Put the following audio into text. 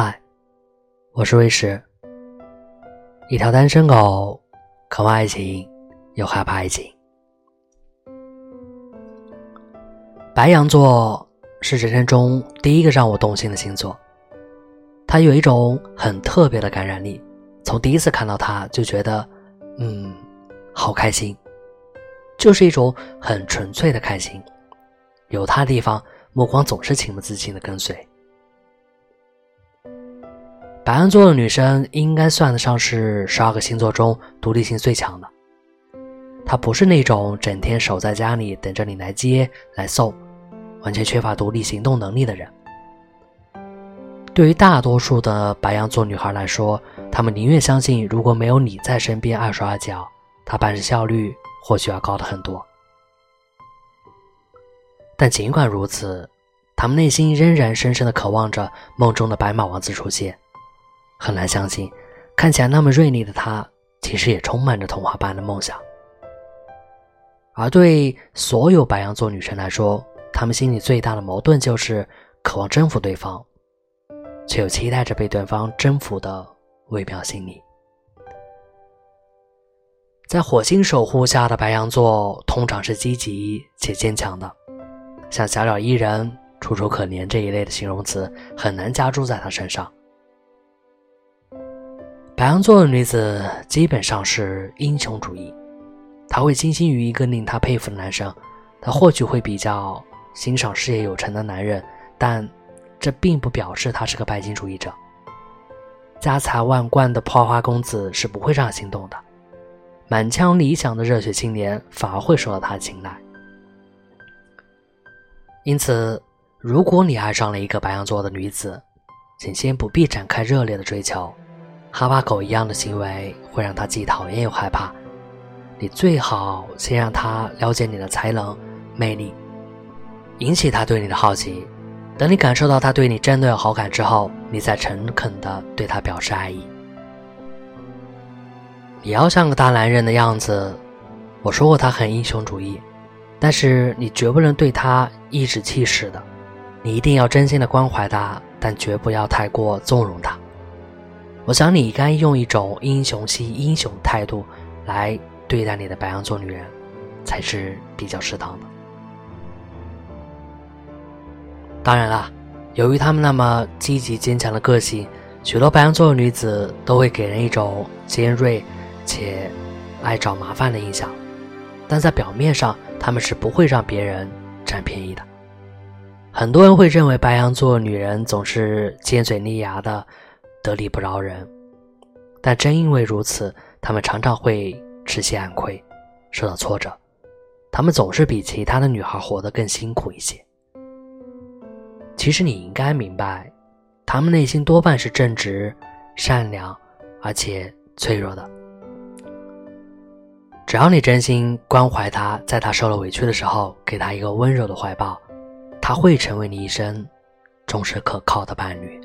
嗨，我是卫士，一条单身狗，渴望爱情又害怕爱情。白羊座是人生中第一个让我动心的星座，它有一种很特别的感染力，从第一次看到它就觉得，嗯，好开心，就是一种很纯粹的开心。有它的地方，目光总是情不自禁的跟随。白羊座的女生应该算得上是十二个星座中独立性最强的。她不是那种整天守在家里等着你来接来送，完全缺乏独立行动能力的人。对于大多数的白羊座女孩来说，她们宁愿相信如果没有你在身边二手二脚，她办事效率或许要高的很多。但尽管如此，她们内心仍然深深的渴望着梦中的白马王子出现。很难相信，看起来那么锐利的他，其实也充满着童话般的梦想。而对所有白羊座女生来说，她们心里最大的矛盾就是渴望征服对方，却又期待着被对方征服的微妙心理。在火星守护下的白羊座，通常是积极且坚强的，像小鸟依人、楚楚可怜这一类的形容词，很难加注在他身上。白羊座的女子基本上是英雄主义，她会倾心于一个令她佩服的男生，她或许会比较欣赏事业有成的男人，但这并不表示她是个拜金主义者。家财万贯的花花公子是不会让她心动的，满腔理想的热血青年反而会受到她的青睐。因此，如果你爱上了一个白羊座的女子，请先不必展开热烈的追求。哈巴狗一样的行为会让他既讨厌又害怕。你最好先让他了解你的才能、魅力，引起他对你的好奇。等你感受到他对你真的有好感之后，你再诚恳地对他表示爱意。你要像个大男人的样子。我说过他很英雄主义，但是你绝不能对他颐指气使的。你一定要真心的关怀他，但绝不要太过纵容他。我想你该用一种英雄惜英雄态度来对待你的白羊座女人，才是比较适当的。当然了，由于他们那么积极坚强的个性，许多白羊座的女子都会给人一种尖锐且爱找麻烦的印象，但在表面上，他们是不会让别人占便宜的。很多人会认为白羊座女人总是尖嘴利牙的。得理不饶人，但正因为如此，他们常常会吃些暗亏，受到挫折。他们总是比其他的女孩活得更辛苦一些。其实你应该明白，他们内心多半是正直、善良，而且脆弱的。只要你真心关怀他，在他受了委屈的时候，给他一个温柔的怀抱，他会成为你一生忠实可靠的伴侣。